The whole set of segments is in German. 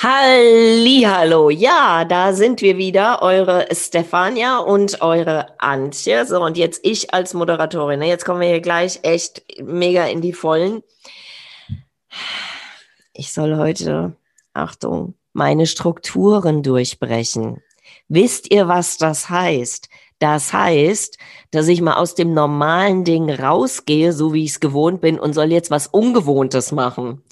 Hallo, ja, da sind wir wieder, eure Stefania und eure Antje. So, und jetzt ich als Moderatorin. Jetzt kommen wir hier gleich echt mega in die Vollen. Ich soll heute, Achtung, meine Strukturen durchbrechen. Wisst ihr, was das heißt? Das heißt, dass ich mal aus dem normalen Ding rausgehe, so wie ich es gewohnt bin, und soll jetzt was Ungewohntes machen.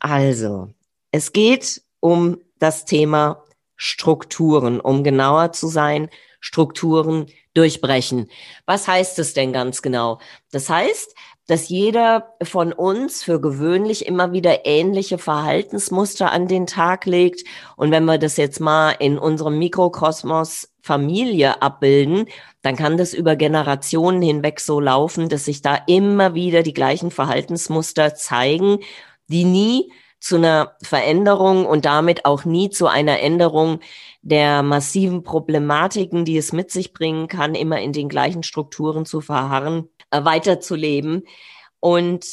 Also, es geht um das Thema Strukturen, um genauer zu sein, Strukturen durchbrechen. Was heißt es denn ganz genau? Das heißt, dass jeder von uns für gewöhnlich immer wieder ähnliche Verhaltensmuster an den Tag legt. Und wenn wir das jetzt mal in unserem Mikrokosmos Familie abbilden, dann kann das über Generationen hinweg so laufen, dass sich da immer wieder die gleichen Verhaltensmuster zeigen die nie zu einer Veränderung und damit auch nie zu einer Änderung der massiven Problematiken, die es mit sich bringen kann, immer in den gleichen Strukturen zu verharren, äh, weiterzuleben. Und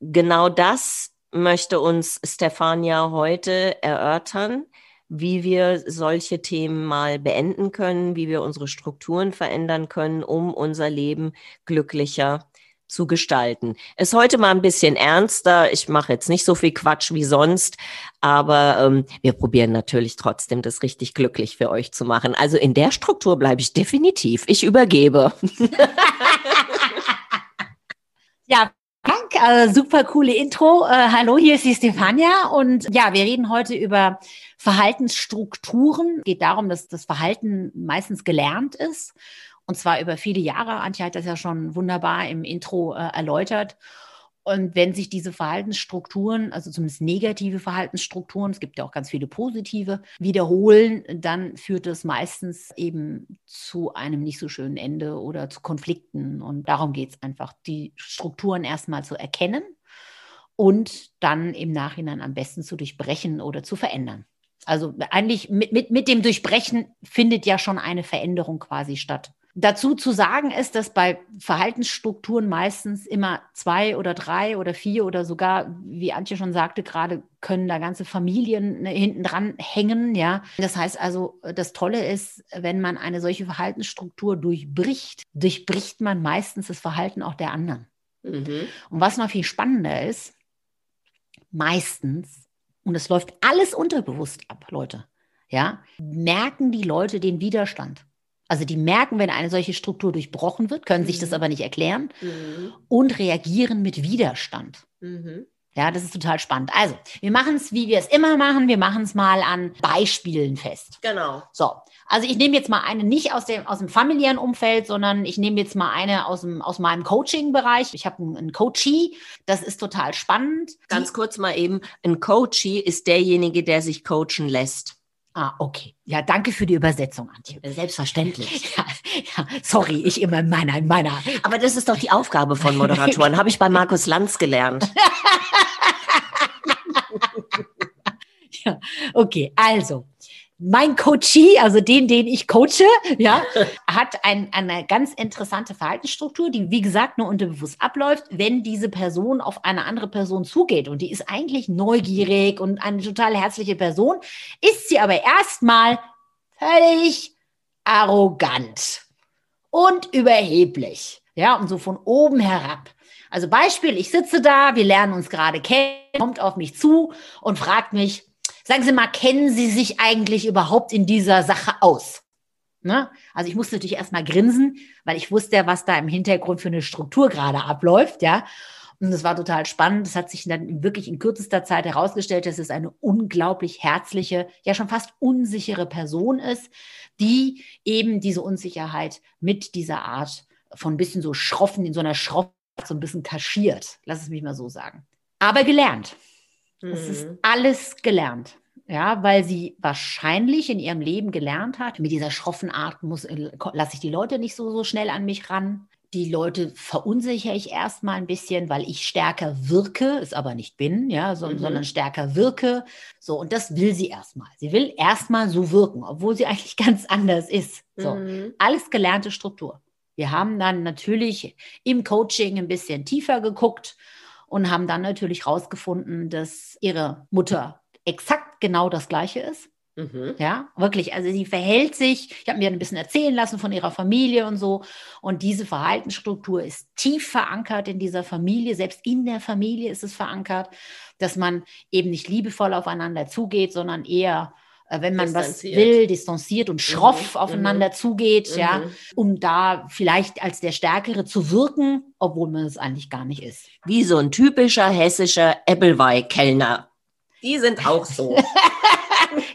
genau das möchte uns Stefania heute erörtern, wie wir solche Themen mal beenden können, wie wir unsere Strukturen verändern können, um unser Leben glücklicher zu gestalten. Ist heute mal ein bisschen ernster. Ich mache jetzt nicht so viel Quatsch wie sonst, aber ähm, wir probieren natürlich trotzdem, das richtig glücklich für euch zu machen. Also in der Struktur bleibe ich definitiv. Ich übergebe. ja, äh, super coole Intro. Äh, hallo, hier ist die Stefania und ja, wir reden heute über Verhaltensstrukturen. Es geht darum, dass das Verhalten meistens gelernt ist und zwar über viele Jahre. Antje hat das ja schon wunderbar im Intro äh, erläutert. Und wenn sich diese Verhaltensstrukturen, also zumindest negative Verhaltensstrukturen, es gibt ja auch ganz viele positive, wiederholen, dann führt es meistens eben zu einem nicht so schönen Ende oder zu Konflikten. Und darum geht es einfach, die Strukturen erstmal zu erkennen und dann im Nachhinein am besten zu durchbrechen oder zu verändern. Also eigentlich mit, mit, mit dem Durchbrechen findet ja schon eine Veränderung quasi statt. Dazu zu sagen ist, dass bei Verhaltensstrukturen meistens immer zwei oder drei oder vier oder sogar, wie Antje schon sagte, gerade können da ganze Familien ne, hinten dran hängen, ja. Das heißt also, das Tolle ist, wenn man eine solche Verhaltensstruktur durchbricht, durchbricht man meistens das Verhalten auch der anderen. Mhm. Und was noch viel spannender ist, meistens, und es läuft alles unterbewusst ab, Leute, ja, merken die Leute den Widerstand. Also die merken, wenn eine solche Struktur durchbrochen wird, können mhm. sich das mhm. aber nicht erklären mhm. und reagieren mit Widerstand. Mhm. Ja, das ist total spannend. Also, wir machen es, wie wir es immer machen. Wir machen es mal an Beispielen fest. Genau. So, also ich nehme jetzt mal eine nicht aus dem, aus dem familiären Umfeld, sondern ich nehme jetzt mal eine aus, dem, aus meinem Coaching-Bereich. Ich habe einen, einen Coachee, das ist total spannend. Ganz kurz mal eben, ein Coachee ist derjenige, der sich coachen lässt. Ah, okay. Ja, danke für die Übersetzung, Antje. Selbstverständlich. Ja, ja, sorry, ich immer in meiner, in meiner. Aber das ist doch die Aufgabe von Moderatoren. Habe ich bei Markus Lanz gelernt. ja, okay, also mein Coachee, also den, den ich coache, ja, hat ein, eine ganz interessante Verhaltensstruktur, die, wie gesagt, nur unterbewusst abläuft, wenn diese Person auf eine andere Person zugeht. Und die ist eigentlich neugierig und eine total herzliche Person, ist sie aber erstmal völlig arrogant und überheblich. Ja, und so von oben herab. Also Beispiel, ich sitze da, wir lernen uns gerade kennen, kommt auf mich zu und fragt mich, Sagen Sie mal, kennen Sie sich eigentlich überhaupt in dieser Sache aus? Ne? Also ich musste natürlich erstmal grinsen, weil ich wusste ja, was da im Hintergrund für eine Struktur gerade abläuft, ja. Und das war total spannend. Das hat sich dann wirklich in kürzester Zeit herausgestellt, dass es eine unglaublich herzliche, ja schon fast unsichere Person ist, die eben diese Unsicherheit mit dieser Art von ein bisschen so schroffen, in so einer schroffen so ein bisschen kaschiert, lass es mich mal so sagen. Aber gelernt. Es ist Mhm. alles gelernt. Ja, weil sie wahrscheinlich in ihrem Leben gelernt hat, mit dieser schroffen Art muss, äh, lasse ich die Leute nicht so, so schnell an mich ran. Die Leute verunsichere ich erstmal ein bisschen, weil ich stärker wirke, es aber nicht bin, ja, so, Mhm. sondern stärker wirke. So, und das will sie erstmal. Sie will erstmal so wirken, obwohl sie eigentlich ganz anders ist. So, Mhm. alles gelernte Struktur. Wir haben dann natürlich im Coaching ein bisschen tiefer geguckt und haben dann natürlich rausgefunden, dass ihre Mutter exakt genau das Gleiche ist. Mhm. Ja, wirklich. Also sie verhält sich, ich habe mir ein bisschen erzählen lassen von ihrer Familie und so. Und diese Verhaltensstruktur ist tief verankert in dieser Familie. Selbst in der Familie ist es verankert, dass man eben nicht liebevoll aufeinander zugeht, sondern eher, äh, wenn man was will, distanziert und schroff Mhm, aufeinander zugeht, ja, Mhm. um da vielleicht als der Stärkere zu wirken, obwohl man es eigentlich gar nicht ist. Wie so ein typischer hessischer Ebbelwei-Kellner. Die sind auch so.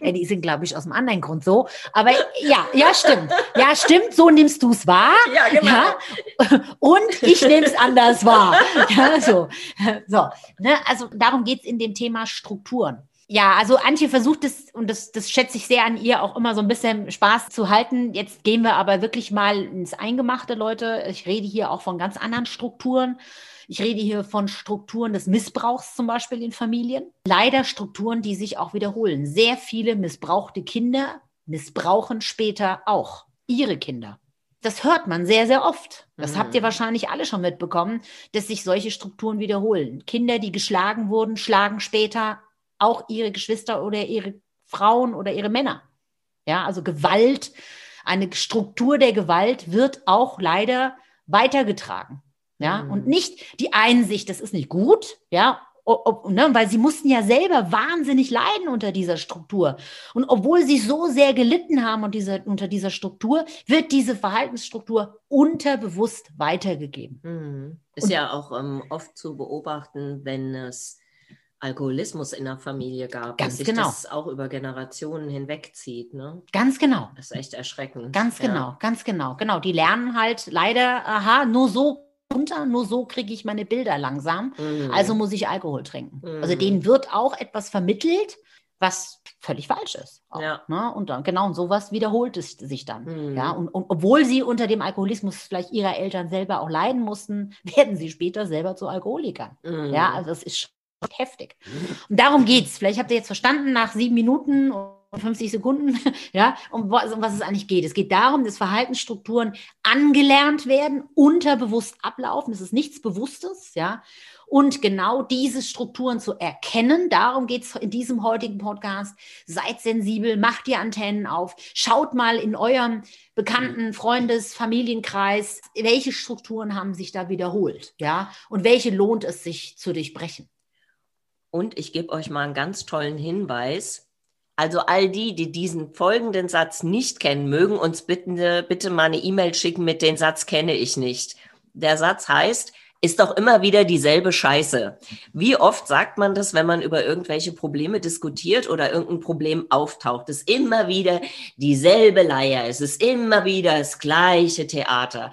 Ja, die sind, glaube ich, aus einem anderen Grund so. Aber ja, ja, stimmt. Ja, stimmt, so nimmst du es wahr. ja, genau. Ja, und ich nehme es anders wahr. Ja, so. so ne? Also darum geht es in dem Thema Strukturen. Ja, also Antje versucht es, und das, das schätze ich sehr an ihr, auch immer so ein bisschen Spaß zu halten. Jetzt gehen wir aber wirklich mal ins Eingemachte, Leute. Ich rede hier auch von ganz anderen Strukturen. Ich rede hier von Strukturen des Missbrauchs zum Beispiel in Familien. Leider Strukturen, die sich auch wiederholen. Sehr viele missbrauchte Kinder missbrauchen später auch ihre Kinder. Das hört man sehr, sehr oft. Das Mhm. habt ihr wahrscheinlich alle schon mitbekommen, dass sich solche Strukturen wiederholen. Kinder, die geschlagen wurden, schlagen später auch ihre Geschwister oder ihre Frauen oder ihre Männer. Ja, also Gewalt, eine Struktur der Gewalt wird auch leider weitergetragen. Ja, Mhm. und nicht die Einsicht, das ist nicht gut, ja, ob, ne, weil sie mussten ja selber wahnsinnig leiden unter dieser Struktur. Und obwohl sie so sehr gelitten haben unter dieser, unter dieser Struktur, wird diese Verhaltensstruktur unterbewusst weitergegeben. Mhm. Ist Und- ja auch ähm, oft zu beobachten, wenn es Alkoholismus in der Familie gab, Ganz dass sich genau. das auch über Generationen hinwegzieht. Ne? Ganz genau. Das ist echt erschreckend. Ganz Ja. genau, ganz genau, genau. Die lernen halt leider, aha, nur so runter, nur so kriege ich meine Bilder langsam. Mhm. Also muss ich Alkohol trinken. Mhm. Also denen wird auch etwas vermittelt, was völlig falsch ist. Auch, Ja. ne? Und dann, genau, und sowas wiederholt es sich dann. Mhm. Ja, und, und obwohl sie unter dem Alkoholismus vielleicht ihrer Eltern selber auch leiden mussten, werden sie später selber zu Alkoholikern. Mhm. Ja, also das ist heftig. Und darum geht's. Vielleicht habt ihr jetzt verstanden nach sieben Minuten und 50 Sekunden, ja, um was, um was es eigentlich geht. Es geht darum, dass Verhaltensstrukturen angelernt werden, unterbewusst ablaufen. Es ist nichts Bewusstes, ja. Und genau diese Strukturen zu erkennen, darum geht's in diesem heutigen Podcast. Seid sensibel, macht die Antennen auf, schaut mal in eurem Bekannten, Freundes, Familienkreis, welche Strukturen haben sich da wiederholt, ja, und welche lohnt es sich zu durchbrechen. Und ich gebe euch mal einen ganz tollen Hinweis. Also all die, die diesen folgenden Satz nicht kennen, mögen uns bitte, bitte mal eine E-Mail schicken mit den Satz kenne ich nicht. Der Satz heißt, ist doch immer wieder dieselbe Scheiße. Wie oft sagt man das, wenn man über irgendwelche Probleme diskutiert oder irgendein Problem auftaucht? Es ist immer wieder dieselbe Leier. Es ist immer wieder das gleiche Theater.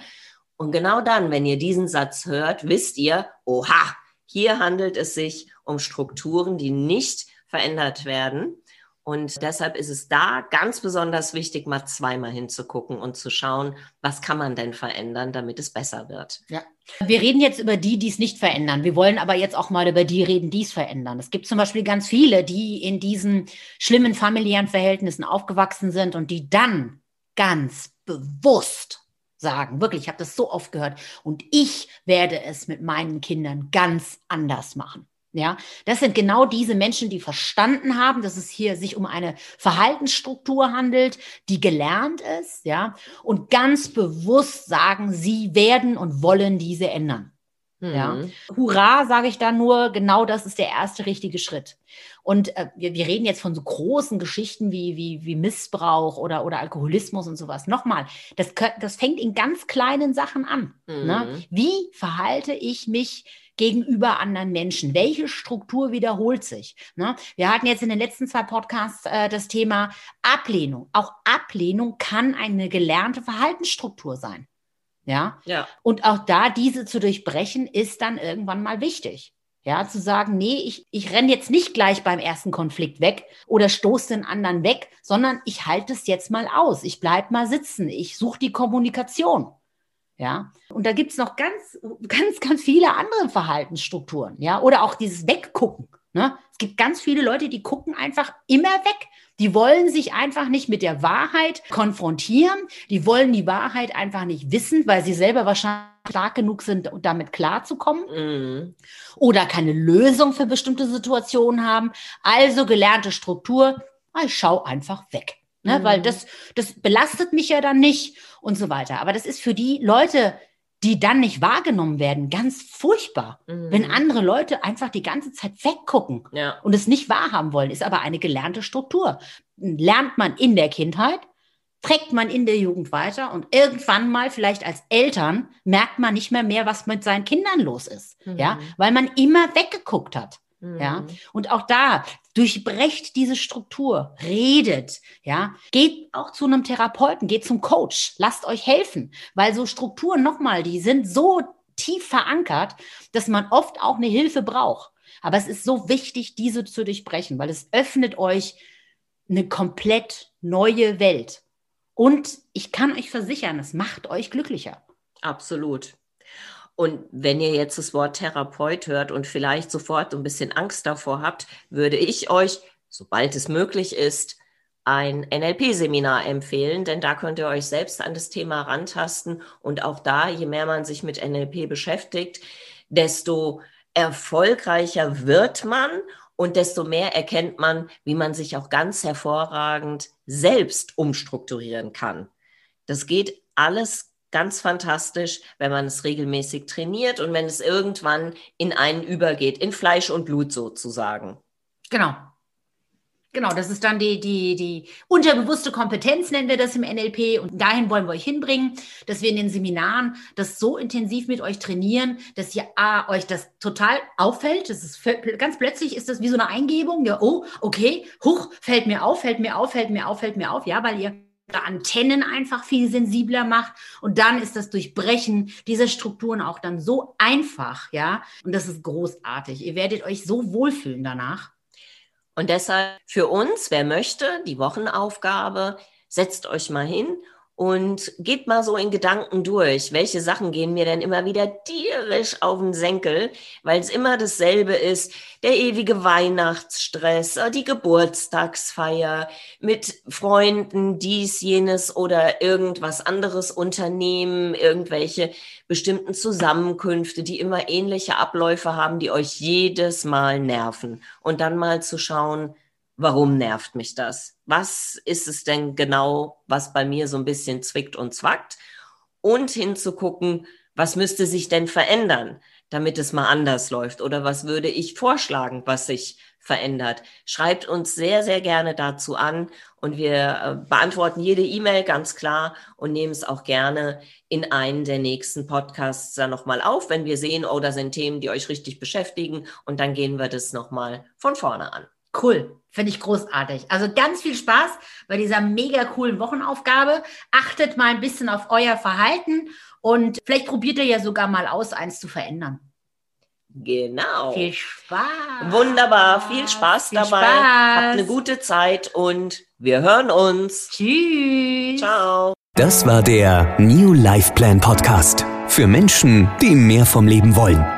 Und genau dann, wenn ihr diesen Satz hört, wisst ihr, oha, hier handelt es sich um Strukturen, die nicht verändert werden. Und deshalb ist es da ganz besonders wichtig, mal zweimal hinzugucken und zu schauen, was kann man denn verändern, damit es besser wird. Wir reden jetzt über die, die es nicht verändern. Wir wollen aber jetzt auch mal über die reden, die es verändern. Es gibt zum Beispiel ganz viele, die in diesen schlimmen familiären Verhältnissen aufgewachsen sind und die dann ganz bewusst sagen, wirklich, ich habe das so oft gehört, und ich werde es mit meinen Kindern ganz anders machen. Ja, das sind genau diese Menschen, die verstanden haben, dass es hier sich um eine Verhaltensstruktur handelt, die gelernt ist, ja, und ganz bewusst sagen, sie werden und wollen diese ändern. Ja. Mhm. Hurra, sage ich da nur, genau das ist der erste richtige Schritt. Und äh, wir, wir reden jetzt von so großen Geschichten wie, wie, wie Missbrauch oder, oder Alkoholismus und sowas. Nochmal, das, das fängt in ganz kleinen Sachen an. Ne? Mhm. Wie verhalte ich mich gegenüber anderen Menschen? Welche Struktur wiederholt sich? Ne? Wir hatten jetzt in den letzten zwei Podcasts äh, das Thema Ablehnung. Auch Ablehnung kann eine gelernte Verhaltensstruktur sein. Ja? ja. Und auch da diese zu durchbrechen, ist dann irgendwann mal wichtig. Ja, zu sagen, nee, ich, ich renne jetzt nicht gleich beim ersten Konflikt weg oder stoße den anderen weg, sondern ich halte es jetzt mal aus. Ich bleibe mal sitzen. Ich suche die Kommunikation. Ja, und da gibt es noch ganz, ganz, ganz viele andere Verhaltensstrukturen. Ja, oder auch dieses Weggucken. Ne? Es gibt ganz viele Leute, die gucken einfach immer weg. Die wollen sich einfach nicht mit der Wahrheit konfrontieren. Die wollen die Wahrheit einfach nicht wissen, weil sie selber wahrscheinlich stark genug sind, damit klarzukommen. Mhm. Oder keine Lösung für bestimmte Situationen haben. Also gelernte Struktur, ah, ich schaue einfach weg. Ne? Mhm. Weil das, das belastet mich ja dann nicht und so weiter. Aber das ist für die Leute, die dann nicht wahrgenommen werden, ganz furchtbar. Mhm. Wenn andere Leute einfach die ganze Zeit weggucken ja. und es nicht wahrhaben wollen, ist aber eine gelernte Struktur. Lernt man in der Kindheit, trägt man in der Jugend weiter und irgendwann mal vielleicht als Eltern merkt man nicht mehr mehr, was mit seinen Kindern los ist. Mhm. Ja, weil man immer weggeguckt hat. Ja, mhm. und auch da durchbrecht diese Struktur, redet, ja, geht auch zu einem Therapeuten, geht zum Coach, lasst euch helfen, weil so Strukturen nochmal, die sind so tief verankert, dass man oft auch eine Hilfe braucht. Aber es ist so wichtig, diese zu durchbrechen, weil es öffnet euch eine komplett neue Welt. Und ich kann euch versichern, es macht euch glücklicher. Absolut. Und wenn ihr jetzt das Wort Therapeut hört und vielleicht sofort ein bisschen Angst davor habt, würde ich euch, sobald es möglich ist, ein NLP-Seminar empfehlen, denn da könnt ihr euch selbst an das Thema rantasten. Und auch da, je mehr man sich mit NLP beschäftigt, desto erfolgreicher wird man und desto mehr erkennt man, wie man sich auch ganz hervorragend selbst umstrukturieren kann. Das geht alles ganz fantastisch, wenn man es regelmäßig trainiert und wenn es irgendwann in einen übergeht, in Fleisch und Blut sozusagen. Genau. Genau, das ist dann die, die, die unterbewusste Kompetenz, nennen wir das im NLP. Und dahin wollen wir euch hinbringen, dass wir in den Seminaren das so intensiv mit euch trainieren, dass ihr A, euch das total auffällt. Das ist ganz plötzlich ist das wie so eine Eingebung. Ja, oh, okay, huch, fällt mir auf, fällt mir auf, fällt mir auf, fällt mir auf. Ja, weil ihr Antennen einfach viel sensibler macht. Und dann ist das Durchbrechen dieser Strukturen auch dann so einfach, ja. Und das ist großartig. Ihr werdet euch so wohlfühlen danach. Und deshalb für uns, wer möchte, die Wochenaufgabe, setzt euch mal hin und geht mal so in Gedanken durch, welche Sachen gehen mir denn immer wieder tierisch auf den Senkel, weil es immer dasselbe ist, der ewige Weihnachtsstress, äh, die Geburtstagsfeier mit Freunden, dies, jenes oder irgendwas anderes unternehmen, irgendwelche bestimmten Zusammenkünfte, die immer ähnliche Abläufe haben, die euch jedes Mal nerven. Und dann mal zu schauen, warum nervt mich das? Was ist es denn genau, was bei mir so ein bisschen zwickt und zwackt? Und hinzugucken, was müsste sich denn verändern, damit es mal anders läuft? Oder was würde ich vorschlagen, was sich verändert? Schreibt uns sehr, sehr gerne dazu an und wir äh, beantworten jede E-Mail ganz klar und nehmen es auch gerne in einen der nächsten Podcasts dann nochmal auf, wenn wir sehen, oh, da sind Themen, die euch richtig beschäftigen und dann gehen wir das nochmal von vorne an. Cool. Finde ich großartig. Also ganz viel Spaß bei dieser mega coolen Wochenaufgabe. Achtet mal ein bisschen auf euer Verhalten und vielleicht probiert ihr ja sogar mal aus, eins zu verändern. Genau. Viel Spaß. Wunderbar. Viel Spaß viel dabei. Spaß. Habt eine gute Zeit und wir hören uns. Tschüss. Ciao. Das war der New Life Plan Podcast. Für Menschen, die mehr vom Leben wollen.